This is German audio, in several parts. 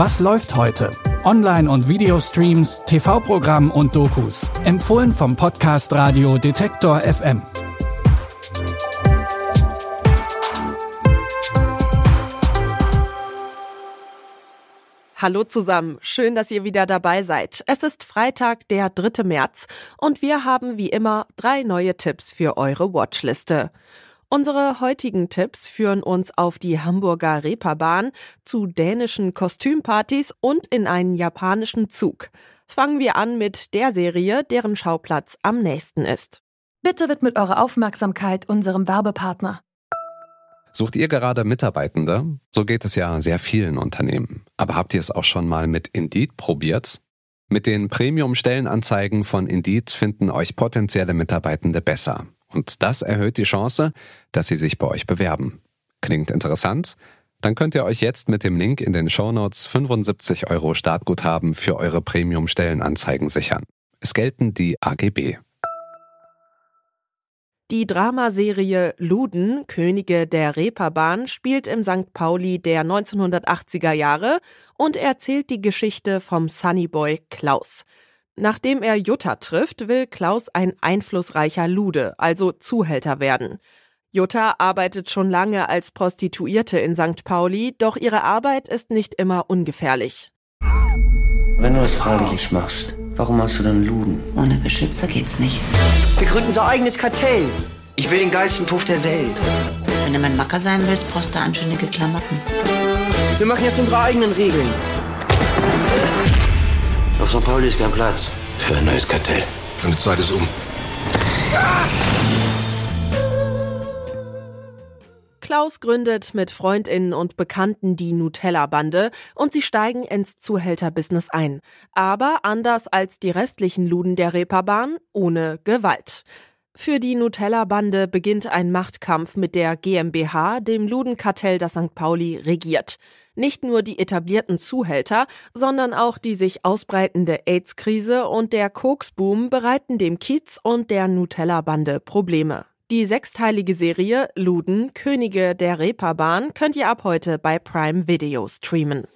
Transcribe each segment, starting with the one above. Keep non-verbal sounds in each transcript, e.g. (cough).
Was läuft heute? Online- und Videostreams, TV-Programm und Dokus. Empfohlen vom Podcast Radio Detektor FM. Hallo zusammen, schön, dass ihr wieder dabei seid. Es ist Freitag, der 3. März und wir haben wie immer drei neue Tipps für eure Watchliste. Unsere heutigen Tipps führen uns auf die Hamburger Reeperbahn, zu dänischen Kostümpartys und in einen japanischen Zug. Fangen wir an mit der Serie, deren Schauplatz am nächsten ist. Bitte widmet eure Aufmerksamkeit unserem Werbepartner. Sucht ihr gerade Mitarbeitende? So geht es ja sehr vielen Unternehmen. Aber habt ihr es auch schon mal mit Indeed probiert? Mit den Premium-Stellenanzeigen von Indeed finden euch potenzielle Mitarbeitende besser. Und das erhöht die Chance, dass sie sich bei euch bewerben. Klingt interessant? Dann könnt ihr euch jetzt mit dem Link in den Shownotes 75 Euro Startguthaben für eure Premium-Stellenanzeigen sichern. Es gelten die AGB. Die Dramaserie Luden, Könige der Reeperbahn, spielt im St. Pauli der 1980er Jahre und erzählt die Geschichte vom Sunnyboy Klaus. Nachdem er Jutta trifft, will Klaus ein einflussreicher Lude, also Zuhälter werden. Jutta arbeitet schon lange als Prostituierte in St. Pauli, doch ihre Arbeit ist nicht immer ungefährlich. Wenn du es freiwillig machst, warum hast du dann Luden? Ohne Beschützer geht's nicht. Wir gründen unser eigenes Kartell. Ich will den geilsten Puff der Welt. Wenn du mein Macker sein willst, brauchst du anständige Klamotten. Wir machen jetzt unsere eigenen Regeln. Auf St. Pauli ist kein Platz für ein neues Kartell. Deine Zeit ist um. Klaus gründet mit Freundinnen und Bekannten die Nutella-Bande und sie steigen ins Zuhälterbusiness ein. Aber anders als die restlichen Luden der Reeperbahn, ohne Gewalt. Für die Nutella-Bande beginnt ein Machtkampf mit der GmbH, dem Ludenkartell, das St. Pauli regiert. Nicht nur die etablierten Zuhälter, sondern auch die sich ausbreitende AIDS-Krise und der Koksboom bereiten dem Kiez und der Nutella-Bande Probleme. Die sechsteilige Serie Luden, Könige der Reeperbahn könnt ihr ab heute bei Prime Video streamen.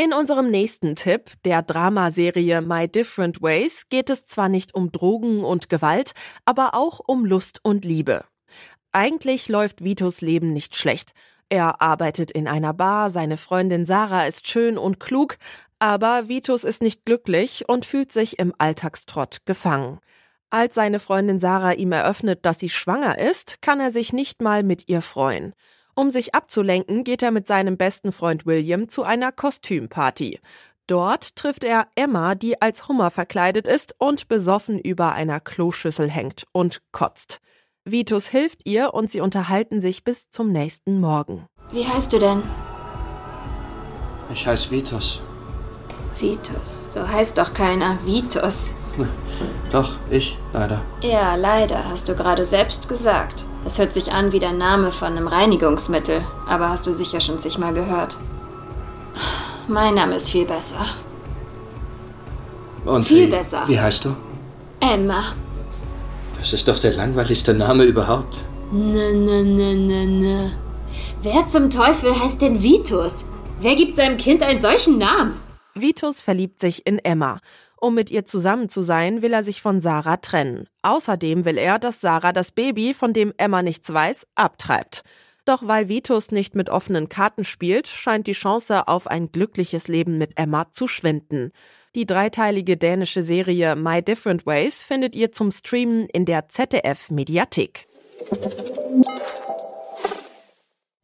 In unserem nächsten Tipp, der Dramaserie My Different Ways, geht es zwar nicht um Drogen und Gewalt, aber auch um Lust und Liebe. Eigentlich läuft Vitos Leben nicht schlecht. Er arbeitet in einer Bar, seine Freundin Sarah ist schön und klug, aber Vitus ist nicht glücklich und fühlt sich im Alltagstrott gefangen. Als seine Freundin Sarah ihm eröffnet, dass sie schwanger ist, kann er sich nicht mal mit ihr freuen. Um sich abzulenken, geht er mit seinem besten Freund William zu einer Kostümparty. Dort trifft er Emma, die als Hummer verkleidet ist und besoffen über einer Kloschüssel hängt und kotzt. Vitus hilft ihr und sie unterhalten sich bis zum nächsten Morgen. Wie heißt du denn? Ich heiße Vitus. Vitus. So heißt doch keiner. Vitus. Doch, ich, leider. Ja, leider, hast du gerade selbst gesagt. Es hört sich an wie der Name von einem Reinigungsmittel, aber hast du sicher schon zigmal gehört. Mein Name ist viel besser. Und Viel wie, besser. Wie heißt du? Emma. Das ist doch der langweiligste Name überhaupt. Ne, ne, ne, ne, ne. Wer zum Teufel heißt denn Vitus? Wer gibt seinem Kind einen solchen Namen? Vitus verliebt sich in Emma. Um mit ihr zusammen zu sein, will er sich von Sarah trennen. Außerdem will er, dass Sarah das Baby, von dem Emma nichts weiß, abtreibt. Doch weil Vitus nicht mit offenen Karten spielt, scheint die Chance auf ein glückliches Leben mit Emma zu schwinden. Die dreiteilige dänische Serie My Different Ways findet ihr zum Streamen in der ZDF Mediathek.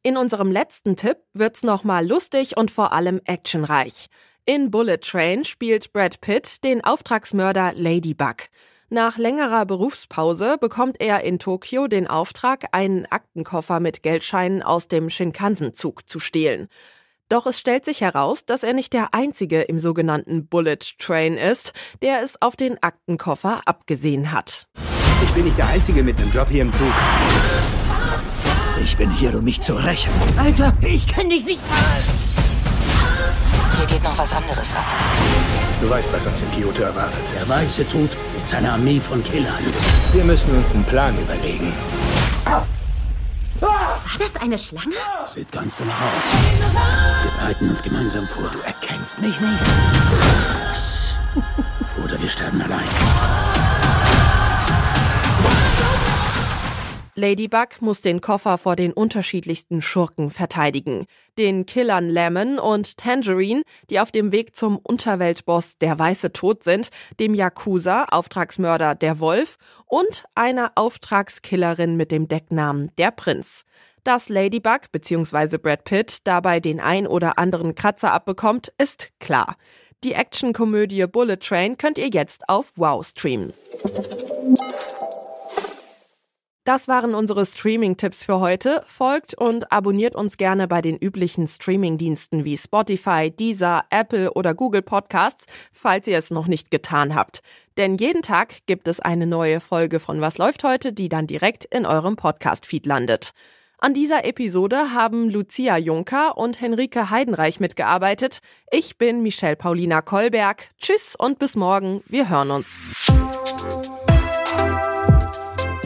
In unserem letzten Tipp wird's nochmal lustig und vor allem actionreich. In Bullet Train spielt Brad Pitt den Auftragsmörder Ladybug. Nach längerer Berufspause bekommt er in Tokio den Auftrag, einen Aktenkoffer mit Geldscheinen aus dem Shinkansen-Zug zu stehlen. Doch es stellt sich heraus, dass er nicht der Einzige im sogenannten Bullet Train ist, der es auf den Aktenkoffer abgesehen hat. Ich bin nicht der Einzige mit einem Job hier im Zug. Ich bin hier, um mich zu rächen. Alter, ich kenn dich nicht mal. Hier geht noch was anderes ab. Du weißt, was uns in Kyoto erwartet. Der Weiße Tod mit seiner Armee von Killern. Wir müssen uns einen Plan überlegen. War das eine Schlange? Sieht ganz danach aus. Wir bereiten uns gemeinsam vor. Du erkennst mich nicht. (laughs) Oder wir sterben allein. Ladybug muss den Koffer vor den unterschiedlichsten Schurken verteidigen. Den Killern Lemon und Tangerine, die auf dem Weg zum Unterweltboss der Weiße Tod sind, dem Yakuza, Auftragsmörder der Wolf und einer Auftragskillerin mit dem Decknamen der Prinz. Dass Ladybug bzw. Brad Pitt dabei den ein oder anderen Kratzer abbekommt, ist klar. Die Actionkomödie Bullet Train könnt ihr jetzt auf Wow streamen. Das waren unsere Streaming-Tipps für heute. Folgt und abonniert uns gerne bei den üblichen Streaming-Diensten wie Spotify, Deezer, Apple oder Google Podcasts, falls ihr es noch nicht getan habt. Denn jeden Tag gibt es eine neue Folge von Was läuft heute, die dann direkt in eurem Podcast-Feed landet. An dieser Episode haben Lucia Juncker und Henrike Heidenreich mitgearbeitet. Ich bin Michelle Paulina Kolberg. Tschüss und bis morgen. Wir hören uns.